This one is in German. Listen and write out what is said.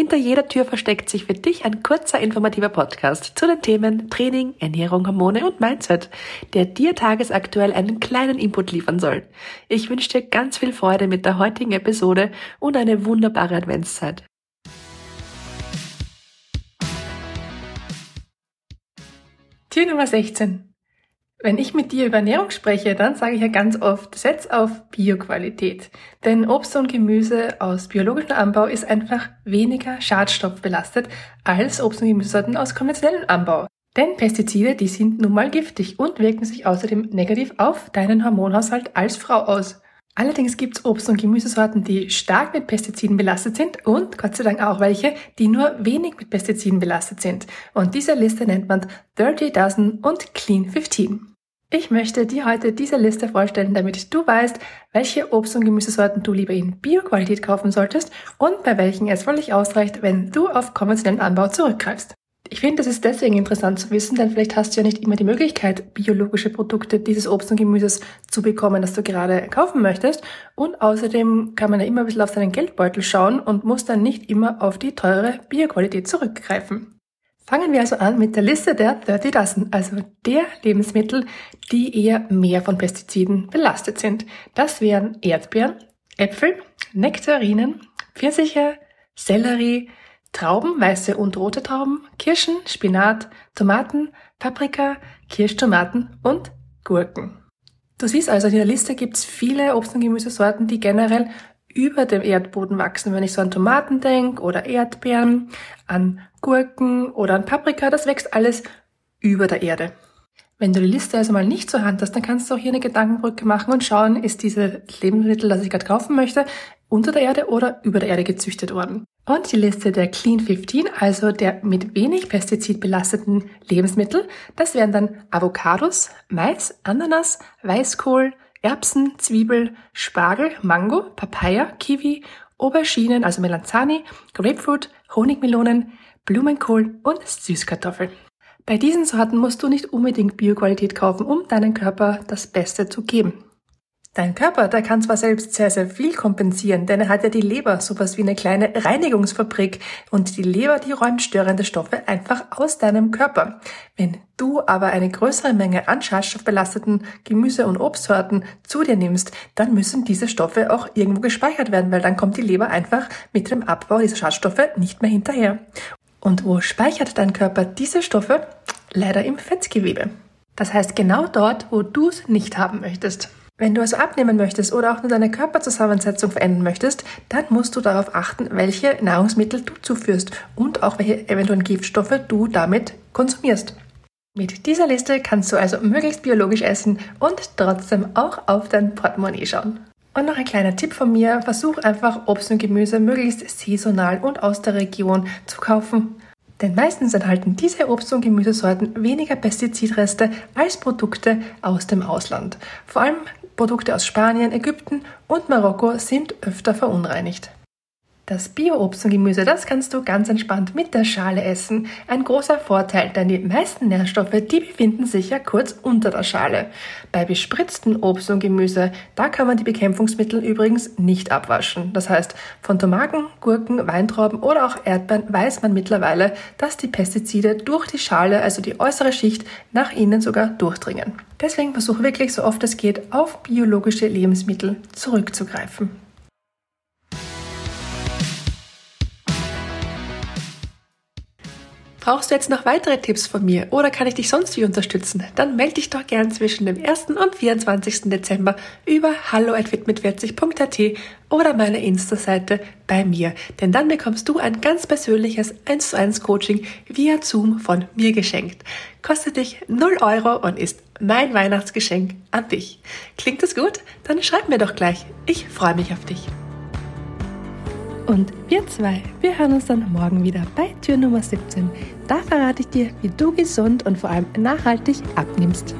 Hinter jeder Tür versteckt sich für dich ein kurzer informativer Podcast zu den Themen Training, Ernährung, Hormone und Mindset, der dir tagesaktuell einen kleinen Input liefern soll. Ich wünsche dir ganz viel Freude mit der heutigen Episode und eine wunderbare Adventszeit. Tür Nummer 16. Wenn ich mit dir über Ernährung spreche, dann sage ich ja ganz oft, setz auf Bioqualität. Denn Obst und Gemüse aus biologischem Anbau ist einfach weniger schadstoffbelastet als Obst und Gemüsesorten aus konventionellem Anbau. Denn Pestizide, die sind nun mal giftig und wirken sich außerdem negativ auf deinen Hormonhaushalt als Frau aus. Allerdings gibt's Obst- und Gemüsesorten, die stark mit Pestiziden belastet sind und Gott sei Dank auch welche, die nur wenig mit Pestiziden belastet sind. Und diese Liste nennt man Dirty Dozen und Clean 15. Ich möchte dir heute diese Liste vorstellen, damit du weißt, welche Obst- und Gemüsesorten du lieber in Bioqualität kaufen solltest und bei welchen es völlig ausreicht, wenn du auf konventionellen Anbau zurückgreifst. Ich finde, das ist deswegen interessant zu wissen, denn vielleicht hast du ja nicht immer die Möglichkeit, biologische Produkte dieses Obst und Gemüses zu bekommen, das du gerade kaufen möchtest. Und außerdem kann man ja immer ein bisschen auf seinen Geldbeutel schauen und muss dann nicht immer auf die teure Bioqualität zurückgreifen. Fangen wir also an mit der Liste der 30 Dozen, also der Lebensmittel, die eher mehr von Pestiziden belastet sind. Das wären Erdbeeren, Äpfel, Nektarinen, Pfirsiche, Sellerie, Trauben, weiße und rote Trauben, Kirschen, Spinat, Tomaten, Paprika, Kirschtomaten und Gurken. Du siehst also, in der Liste gibt's viele Obst- und Gemüsesorten, die generell über dem Erdboden wachsen. Wenn ich so an Tomaten denke oder Erdbeeren, an Gurken oder an Paprika, das wächst alles über der Erde. Wenn du die Liste also mal nicht zur Hand hast, dann kannst du auch hier eine Gedankenbrücke machen und schauen, ist diese Lebensmittel, das ich gerade kaufen möchte, unter der Erde oder über der Erde gezüchtet worden. Und die Liste der Clean 15, also der mit wenig Pestizid belasteten Lebensmittel, das wären dann Avocados, Mais, Ananas, Weißkohl, Erbsen, Zwiebel, Spargel, Mango, Papaya, Kiwi, Auberginen, also Melanzani, Grapefruit, Honigmelonen, Blumenkohl und Süßkartoffel. Bei diesen Sorten musst du nicht unbedingt Bioqualität kaufen, um deinem Körper das Beste zu geben. Dein Körper, der kann zwar selbst sehr, sehr viel kompensieren, denn er hat ja die Leber, sowas wie eine kleine Reinigungsfabrik. Und die Leber, die räumt störende Stoffe einfach aus deinem Körper. Wenn du aber eine größere Menge an schadstoffbelasteten Gemüse- und Obstsorten zu dir nimmst, dann müssen diese Stoffe auch irgendwo gespeichert werden, weil dann kommt die Leber einfach mit dem Abbau dieser Schadstoffe nicht mehr hinterher. Und wo speichert dein Körper diese Stoffe? Leider im Fettgewebe. Das heißt genau dort, wo du es nicht haben möchtest. Wenn du also abnehmen möchtest oder auch nur deine Körperzusammensetzung verändern möchtest, dann musst du darauf achten, welche Nahrungsmittel du zuführst und auch welche eventuellen Giftstoffe du damit konsumierst. Mit dieser Liste kannst du also möglichst biologisch essen und trotzdem auch auf dein Portemonnaie schauen. Und noch ein kleiner Tipp von mir, versuch einfach Obst und Gemüse möglichst saisonal und aus der Region zu kaufen. Denn meistens enthalten diese Obst- und Gemüsesorten weniger Pestizidreste als Produkte aus dem Ausland. Vor allem Produkte aus Spanien, Ägypten und Marokko sind öfter verunreinigt. Das Bio-Obst und Gemüse, das kannst du ganz entspannt mit der Schale essen. Ein großer Vorteil, denn die meisten Nährstoffe, die befinden sich ja kurz unter der Schale. Bei bespritzten Obst und Gemüse, da kann man die Bekämpfungsmittel übrigens nicht abwaschen. Das heißt, von Tomaten, Gurken, Weintrauben oder auch Erdbeeren weiß man mittlerweile, dass die Pestizide durch die Schale, also die äußere Schicht, nach innen sogar durchdringen. Deswegen versuche wirklich so oft es geht, auf biologische Lebensmittel zurückzugreifen. Brauchst du jetzt noch weitere Tipps von mir oder kann ich dich sonst wie unterstützen? Dann melde dich doch gern zwischen dem 1. und 24. Dezember über hallo@fitmit40.at oder meiner Insta-Seite bei mir, denn dann bekommst du ein ganz persönliches 1 zu 1 Coaching via Zoom von mir geschenkt. Kostet dich 0 Euro und ist mein Weihnachtsgeschenk an dich. Klingt das gut? Dann schreib mir doch gleich. Ich freue mich auf dich. Und wir zwei, wir hören uns dann morgen wieder bei Tür Nummer 17. Da verrate ich dir, wie du gesund und vor allem nachhaltig abnimmst.